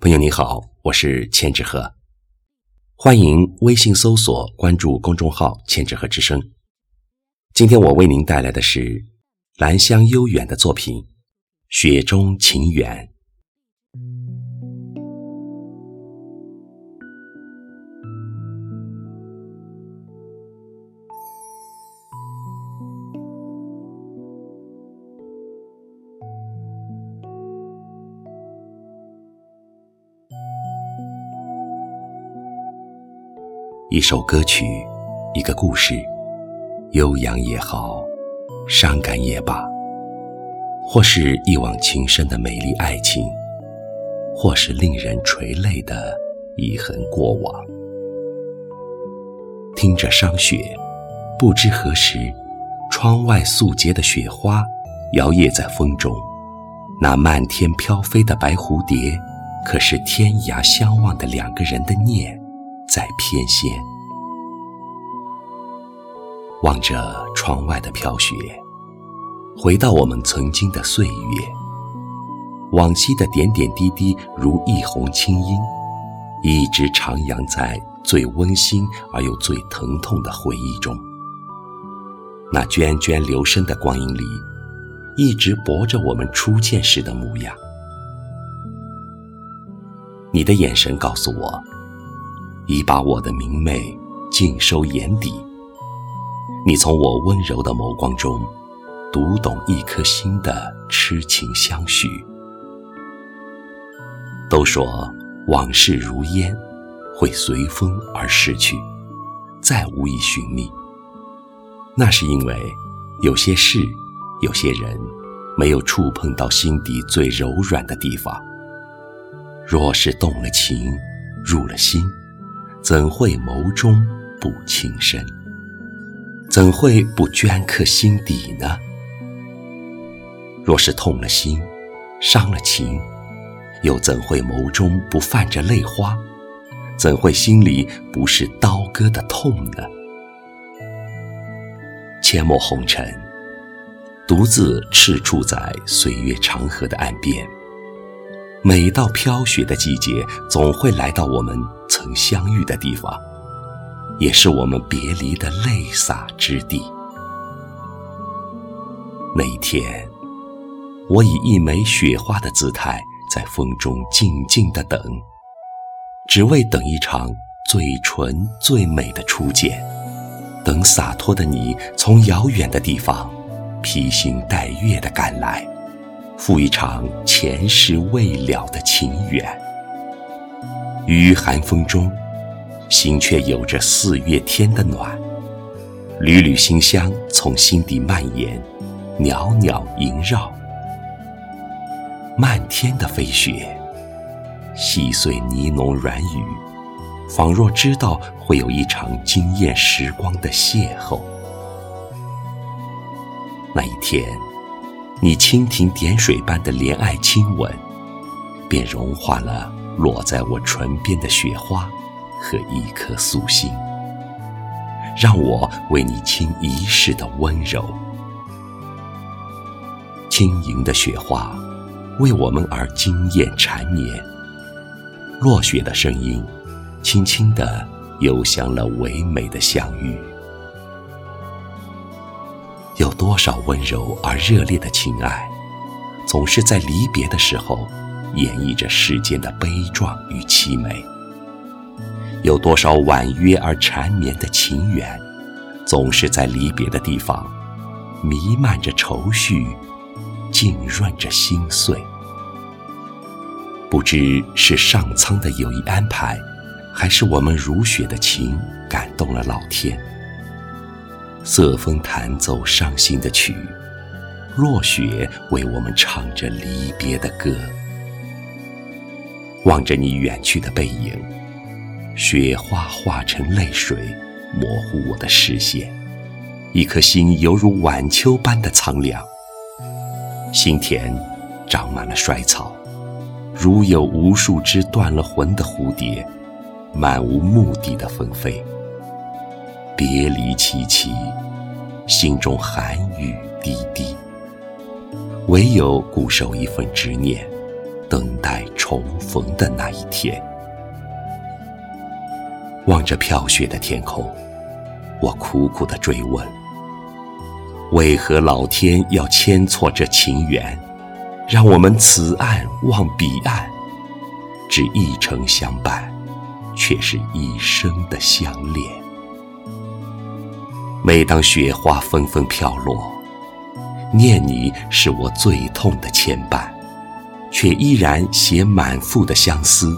朋友你好，我是千纸鹤，欢迎微信搜索关注公众号“千纸鹤之声”。今天我为您带来的是兰香悠远的作品《雪中情缘》。一首歌曲，一个故事，悠扬也好，伤感也罢，或是一往情深的美丽爱情，或是令人垂泪的遗恨过往。听着霜雪，不知何时，窗外素洁的雪花摇曳在风中，那漫天飘飞的白蝴蝶，可是天涯相望的两个人的念。在偏跹，望着窗外的飘雪，回到我们曾经的岁月，往昔的点点滴滴如一泓清音，一直徜徉在最温馨而又最疼痛的回忆中。那涓涓流深的光阴里，一直博着我们初见时的模样。你的眼神告诉我。已把我的明媚尽收眼底。你从我温柔的眸光中，读懂一颗心的痴情相许。都说往事如烟，会随风而逝去，再无以寻觅。那是因为有些事，有些人，没有触碰到心底最柔软的地方。若是动了情，入了心。怎会眸中不情深？怎会不镌刻心底呢？若是痛了心，伤了情，又怎会眸中不泛着泪花？怎会心里不是刀割的痛呢？阡陌红尘，独自赤处在岁月长河的岸边。每到飘雪的季节，总会来到我们曾相遇的地方，也是我们别离的泪洒之地。那一天，我以一枚雪花的姿态，在风中静静的等，只为等一场最纯最美的初见，等洒脱的你从遥远的地方，披星戴月的赶来。赴一场前世未了的情缘，于寒风中，心却有着四月天的暖。缕缕馨香从心底蔓延，袅袅萦绕。漫天的飞雪，细碎呢浓软语，仿若知道会有一场惊艳时光的邂逅。那一天。你蜻蜓点水般的怜爱亲吻，便融化了落在我唇边的雪花和一颗素心，让我为你倾一世的温柔。轻盈的雪花为我们而惊艳缠绵，落雪的声音轻轻地游向了唯美的相遇。有多少温柔而热烈的情爱，总是在离别的时候演绎着世间的悲壮与凄美；有多少婉约而缠绵的情缘，总是在离别的地方弥漫着愁绪，浸润着心碎。不知是上苍的有意安排，还是我们如雪的情感动了老天。瑟风弹奏伤心的曲，落雪为我们唱着离别的歌。望着你远去的背影，雪花化成泪水，模糊我的视线。一颗心犹如晚秋般的苍凉，心田长满了衰草，如有无数只断了魂的蝴蝶，漫无目的的纷飞。别离凄凄，心中寒雨滴滴。唯有固守一份执念，等待重逢的那一天。望着飘雪的天空，我苦苦的追问：为何老天要牵错这情缘，让我们此岸望彼岸，只一程相伴，却是一生的相恋？每当雪花纷纷飘落，念你是我最痛的牵绊，却依然写满腹的相思，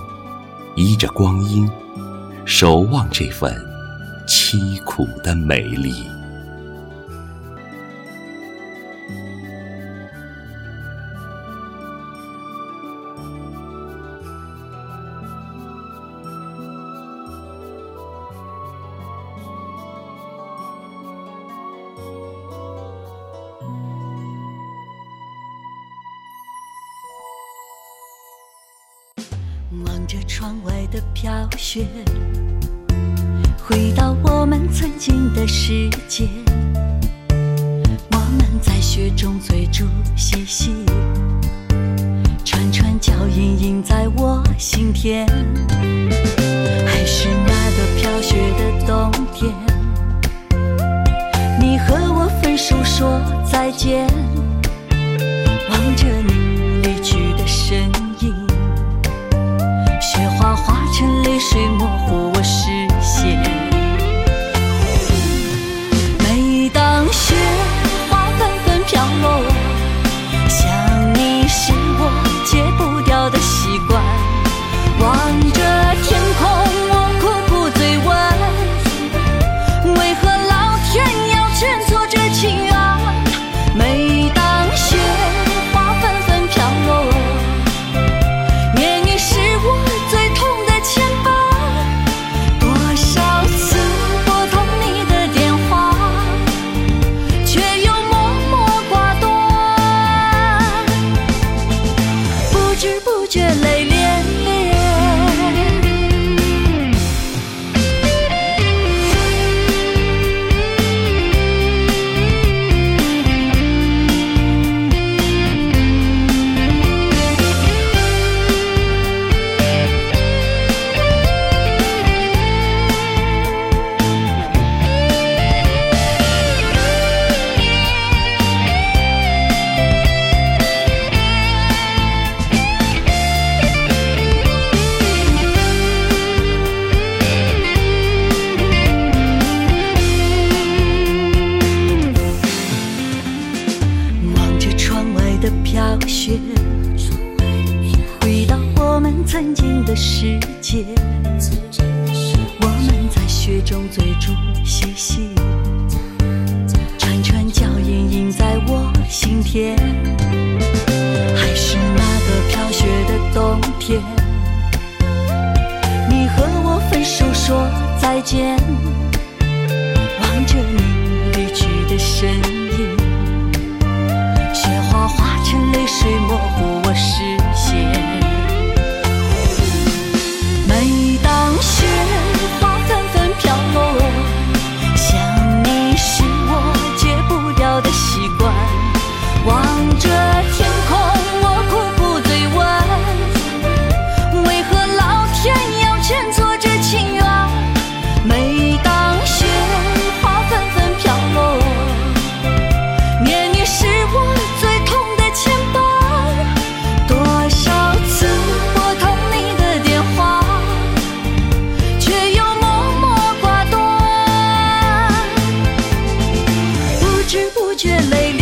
依着光阴。守望这份凄苦的美丽。望着窗外的飘雪，回到我们曾经的世界。我们在雪中追逐嬉戏，串串脚印印在我心田。知不世界。我们在雪中追逐嬉戏，串串脚印印在我心田。还是那个飘雪的冬天，你和我分手说再见，望着你离去的身影。却泪流。